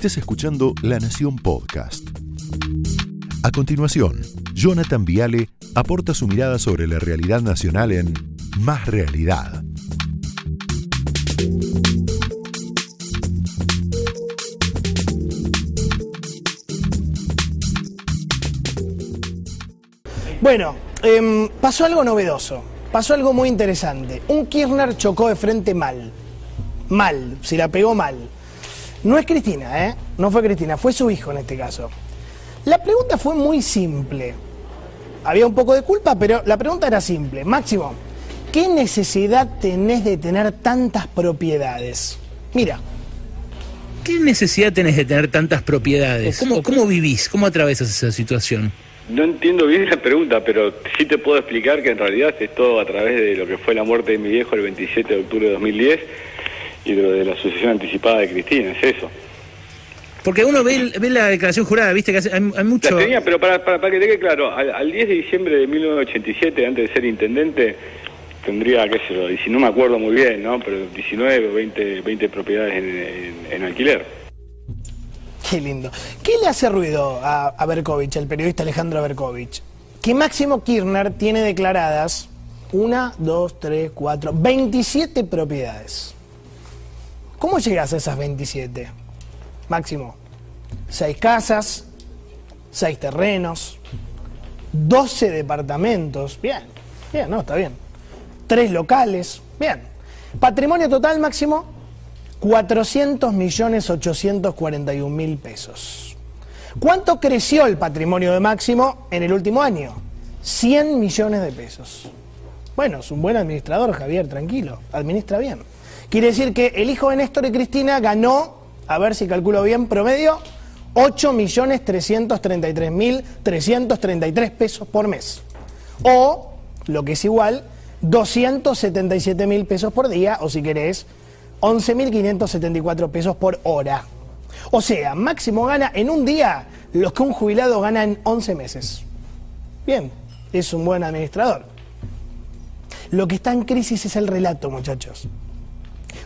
estés escuchando La Nación Podcast. A continuación, Jonathan Viale aporta su mirada sobre la realidad nacional en Más Realidad. Bueno, em, pasó algo novedoso, pasó algo muy interesante. Un Kirchner chocó de frente mal, mal, se la pegó mal. No es Cristina, ¿eh? No fue Cristina, fue su hijo en este caso. La pregunta fue muy simple. Había un poco de culpa, pero la pregunta era simple. Máximo, ¿qué necesidad tenés de tener tantas propiedades? Mira. ¿Qué necesidad tenés de tener tantas propiedades? ¿Cómo, cómo vivís? ¿Cómo atravesas esa situación? No entiendo bien la pregunta, pero sí te puedo explicar que en realidad es todo a través de lo que fue la muerte de mi viejo el 27 de octubre de 2010 y de lo de la sucesión anticipada de Cristina, es eso. Porque uno ve, ve la declaración jurada, viste que hay, hay mucho... La tenía, pero para, para, que te quede claro, al, 10 de diciembre de 1987, antes de ser intendente, tendría, qué sé yo, y si no me acuerdo muy bien, ¿no? Pero 19 o 20, 20 propiedades en, en alquiler. Qué lindo. ¿Qué le hace ruido a, a Berkovich, al periodista Alejandro Berkovich? Que Máximo Kirchner tiene declaradas una, dos, tres, cuatro, 27 propiedades. ¿Cómo llegas a esas 27? Máximo, seis casas, seis terrenos, 12 departamentos, bien, bien, no, está bien. Tres locales, bien. Patrimonio total máximo, 400 millones 841 mil pesos. ¿Cuánto creció el patrimonio de Máximo en el último año? 100 millones de pesos. Bueno, es un buen administrador, Javier, tranquilo, administra bien. Quiere decir que el hijo de Néstor y Cristina ganó, a ver si calculo bien, promedio, 8 millones 333 mil 333 pesos por mes. O, lo que es igual, 277 mil pesos por día, o si querés, 11.574 pesos por hora. O sea, máximo gana en un día lo que un jubilado gana en 11 meses. Bien, es un buen administrador. Lo que está en crisis es el relato, muchachos.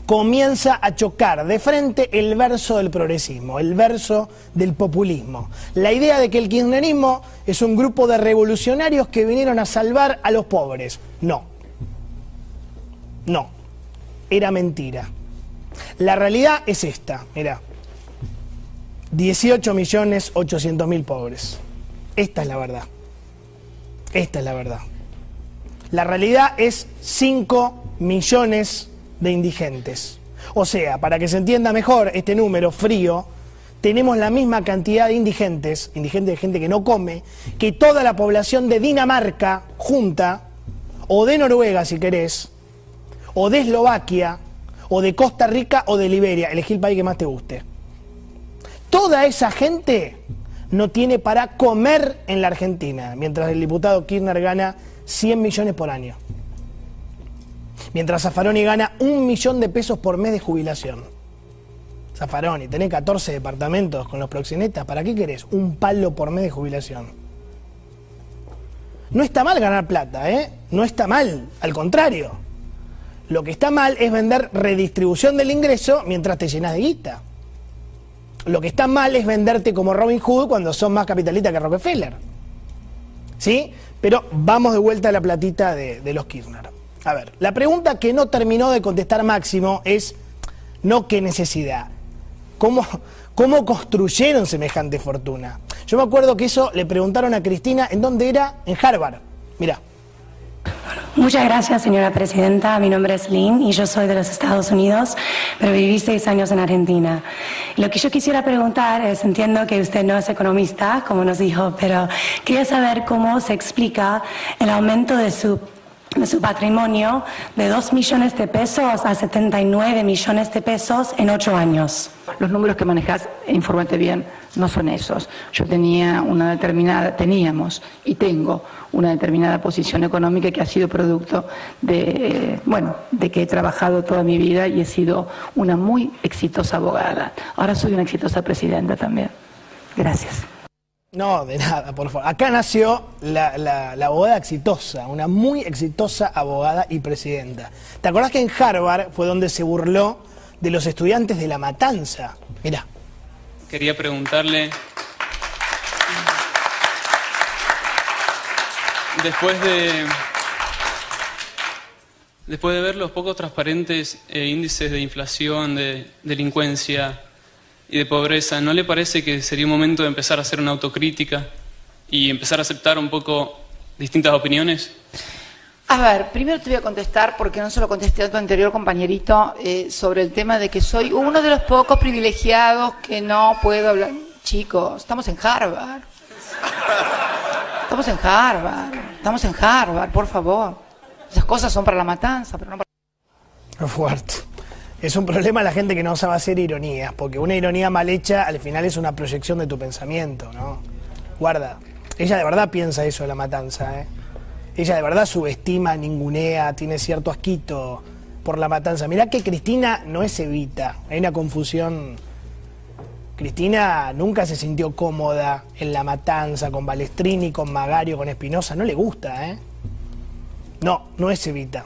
Comienza a chocar de frente el verso del progresismo, el verso del populismo. La idea de que el kirchnerismo es un grupo de revolucionarios que vinieron a salvar a los pobres. No. No. Era mentira. La realidad es esta, mira. 18 millones 800 mil pobres. Esta es la verdad. Esta es la verdad. La realidad es 5 millones de indigentes. O sea, para que se entienda mejor este número frío, tenemos la misma cantidad de indigentes, indigentes de gente que no come, que toda la población de Dinamarca junta, o de Noruega si querés, o de Eslovaquia, o de Costa Rica o de Liberia, elegí el país que más te guste. Toda esa gente no tiene para comer en la Argentina, mientras el diputado Kirchner gana 100 millones por año. Mientras Zaffaroni gana un millón de pesos por mes de jubilación. Zaffaroni, tenés 14 departamentos con los proxenetas, ¿para qué querés? Un palo por mes de jubilación. No está mal ganar plata, ¿eh? No está mal, al contrario. Lo que está mal es vender redistribución del ingreso mientras te llenas de guita. Lo que está mal es venderte como Robin Hood cuando son más capitalistas que Rockefeller. ¿Sí? Pero vamos de vuelta a la platita de, los Kirchner. A ver, la pregunta que no terminó de contestar Máximo es, no qué necesidad, ¿cómo, cómo construyeron semejante fortuna? Yo me acuerdo que eso le preguntaron a Cristina en dónde era, en Harvard. Mira. Muchas gracias, señora presidenta. Mi nombre es Lynn y yo soy de los Estados Unidos, pero viví seis años en Argentina. Lo que yo quisiera preguntar es, entiendo que usted no es economista, como nos dijo, pero quería saber cómo se explica el aumento de su de su patrimonio de 2 millones de pesos a 79 millones de pesos en ocho años. Los números que manejas, infórmate bien, no son esos. Yo tenía una determinada, teníamos y tengo una determinada posición económica que ha sido producto de, bueno, de que he trabajado toda mi vida y he sido una muy exitosa abogada. Ahora soy una exitosa presidenta también. Gracias. No, de nada, por favor. Acá nació la, abogada exitosa, una muy exitosa abogada y presidenta. ¿Te acordás que en Harvard fue donde se burló de los estudiantes de la matanza? Mirá. quería preguntarle, después de, después de ver los pocos transparentes eh, índices de inflación, de delincuencia y de pobreza, ¿no le parece que sería un momento de empezar a hacer una autocrítica y empezar a aceptar un poco distintas opiniones? A ver, primero te voy a contestar, porque no se lo contesté a tu anterior compañerito, eh, sobre el tema de que soy uno de los pocos privilegiados que no puedo hablar. Chicos, estamos en Harvard. Estamos en Harvard. Estamos en Harvard, por favor. Esas cosas son para la matanza, pero no para... Fuerte. Es un problema la gente que no sabe hacer ironías, porque una ironía mal hecha al final es una proyección de tu pensamiento, ¿no? Guarda, ella de verdad piensa eso de la matanza, ¿eh? Ella de verdad subestima, ningunea, tiene cierto asquito por la matanza. Mirá que Cristina no es Evita, hay una confusión. Cristina nunca se sintió cómoda en la matanza con Balestrini, con Magario, con Espinosa, no le gusta, ¿eh? No, no es Evita.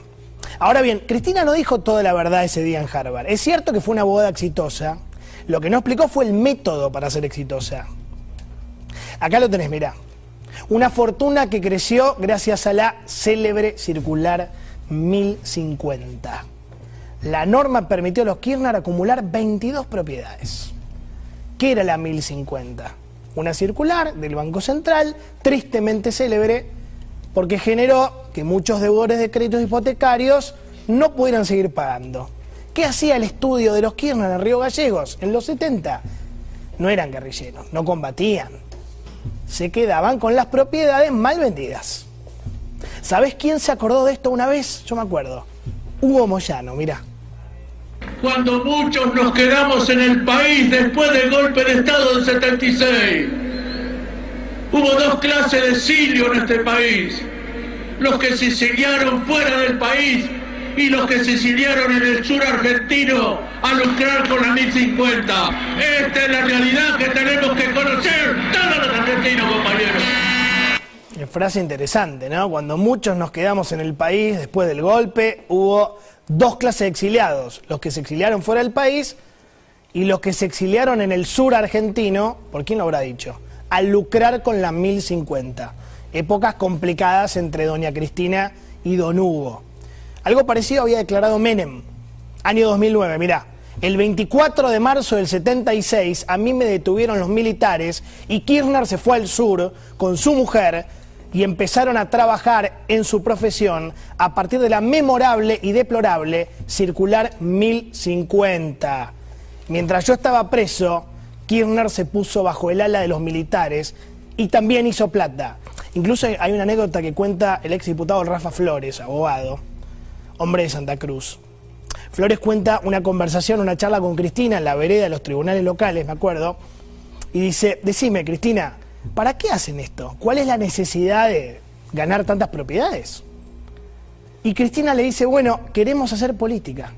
Ahora bien, Cristina no dijo toda la verdad ese día en Harvard. Es cierto que fue una boda exitosa, lo que no explicó fue el método para ser exitosa. Acá lo tenés, mirá. Una fortuna que creció gracias a la célebre circular 1050. La norma permitió a los Kirchner acumular 22 propiedades. ¿Qué era la 1050? Una circular del Banco Central, tristemente célebre, porque generó que muchos deudores de créditos hipotecarios no pudieran seguir pagando. ¿Qué hacía el estudio de los Kirchner en Río Gallegos en los 70? No eran guerrilleros, no combatían, se quedaban con las propiedades mal vendidas. ¿Sabes quién se acordó de esto una vez? Yo me acuerdo. Hugo Moyano, mira. Cuando muchos nos quedamos en el país después del golpe de Estado del 76, hubo dos clases de exilio en este país. Los que se exiliaron fuera del país y los que se exiliaron en el sur argentino a lucrar con la 1050. Esta es la realidad que tenemos que conocer todos los argentinos, compañeros. Frase interesante, ¿no? Cuando muchos nos quedamos en el país después del golpe, hubo dos clases de exiliados, los que se exiliaron fuera del país y los que se exiliaron en el sur argentino, ¿por quién lo habrá dicho? A lucrar con la 1050. Épocas complicadas entre doña Cristina y don Hugo. Algo parecido había declarado Menem, año 2009, mirá. El 24 de marzo del 76 a mí me detuvieron los militares y Kirchner se fue al sur con su mujer y empezaron a trabajar en su profesión a partir de la memorable y deplorable circular 1050. Mientras yo estaba preso, Kirchner se puso bajo el ala de los militares y también hizo plata. Incluso hay una anécdota que cuenta el ex diputado Rafa Flores, abogado, hombre de Santa Cruz. Flores cuenta una conversación, una charla con Cristina en la vereda de los tribunales locales, me acuerdo, y dice, decime, Cristina, ¿para qué hacen esto? ¿Cuál es la necesidad de ganar tantas propiedades? Y Cristina le dice, bueno, queremos hacer política.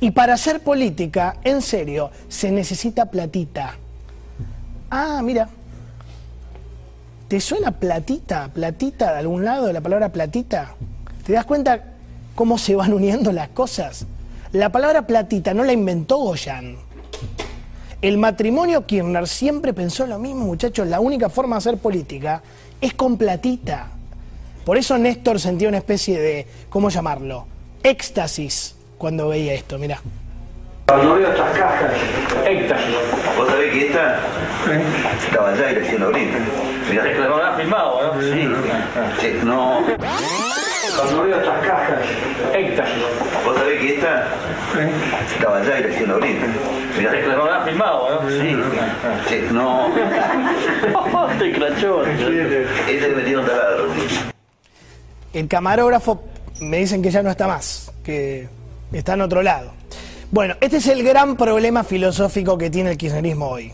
Y para hacer política, en serio, se necesita platita. Ah, mira. ¿Te suena platita, platita de algún lado de la palabra platita? ¿Te das cuenta cómo se van uniendo las cosas? La palabra platita no la inventó Goyan. El matrimonio Kirchner siempre pensó lo mismo, muchachos. La única forma de hacer política es con platita. Por eso Néstor sentía una especie de, ¿cómo llamarlo? Éxtasis cuando veía esto, mirá. Cuando veo estas cajas, éxtasis. ¿Vos sabés que esta estaba allá y recién lo abrí? Mirá. Es que lo habrán filmado, ¿no? Sí, sí, no. Cuando veo estas cajas, éxtasis. ¿Vos sabés que esta estaba allá y recién lo abrí? Mirá. Es que lo habrán filmado, ¿no? Sí, sí, no. Te crachó. Ese me metieron taladro. El camarógrafo me dicen que ya no está más, que está en otro lado. Bueno, este es el gran problema filosófico que tiene el kirchnerismo hoy.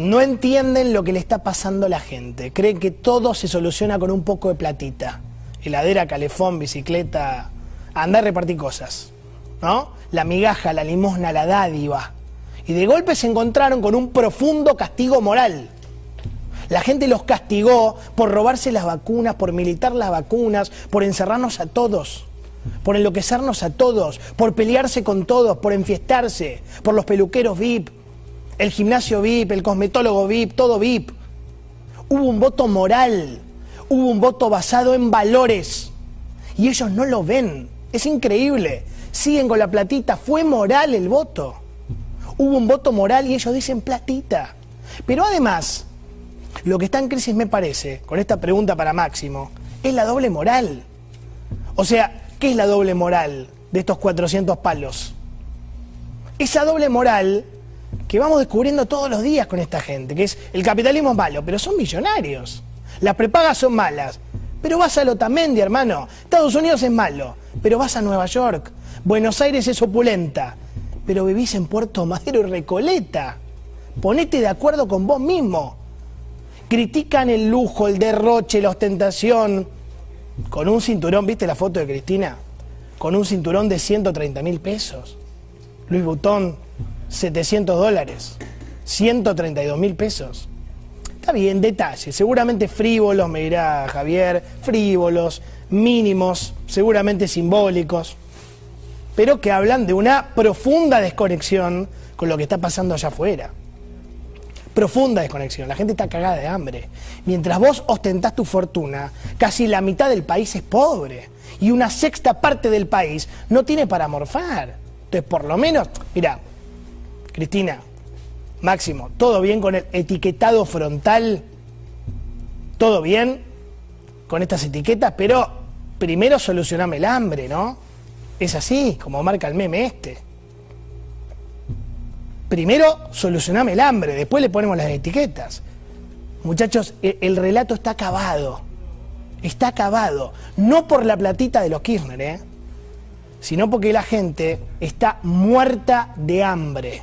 No entienden lo que le está pasando a la gente. Creen que todo se soluciona con un poco de platita. Heladera, calefón, bicicleta, andar a repartir cosas. ¿No? La migaja, la limosna, la dádiva. Y de golpe se encontraron con un profundo castigo moral. La gente los castigó por robarse las vacunas, por militar las vacunas, por encerrarnos a todos, por enloquecernos a todos, por pelearse con todos, por enfiestarse, por los peluqueros VIP. El gimnasio VIP, el cosmetólogo VIP, todo VIP. Hubo un voto moral, hubo un voto basado en valores. Y ellos no lo ven. Es increíble. Siguen con la platita. Fue moral el voto. Hubo un voto moral y ellos dicen platita. Pero además, lo que está en crisis me parece, con esta pregunta para Máximo, es la doble moral. O sea, ¿qué es la doble moral de estos 400 palos? Esa doble moral que vamos descubriendo todos los días con esta gente, que es el capitalismo es malo, pero son millonarios. Las prepagas son malas, pero vas a Lotamendi, hermano. Estados Unidos es malo, pero vas a Nueva York. Buenos Aires es opulenta, pero vivís en Puerto Madero y Recoleta. Ponete de acuerdo con vos mismo. Critican el lujo, el derroche, la ostentación. Con un cinturón, ¿viste la foto de Cristina? Con un cinturón de 130 mil pesos. Luis Butón, 700 dólares. 132 mil pesos. Está bien, detalle. Seguramente frívolos, me dirá Javier. Frívolos, mínimos, seguramente simbólicos. Pero que hablan de una profunda desconexión con lo que está pasando allá afuera profunda desconexión. La gente está cagada de hambre. Mientras vos ostentás tu fortuna, casi la mitad del país es pobre. Y una sexta parte del país no tiene para morfar. Entonces, por lo menos, mira, Cristina, Máximo, ¿todo bien con el etiquetado frontal? ¿Todo bien con estas etiquetas? Pero primero solucioname el hambre, ¿no? Es así, como marca el meme este primero solucioname el hambre, después le ponemos las etiquetas. Muchachos, e, el relato está acabado. Está acabado. No por la platita de los Kirchner, ¿eh? sino porque la gente está muerta de hambre.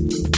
thank you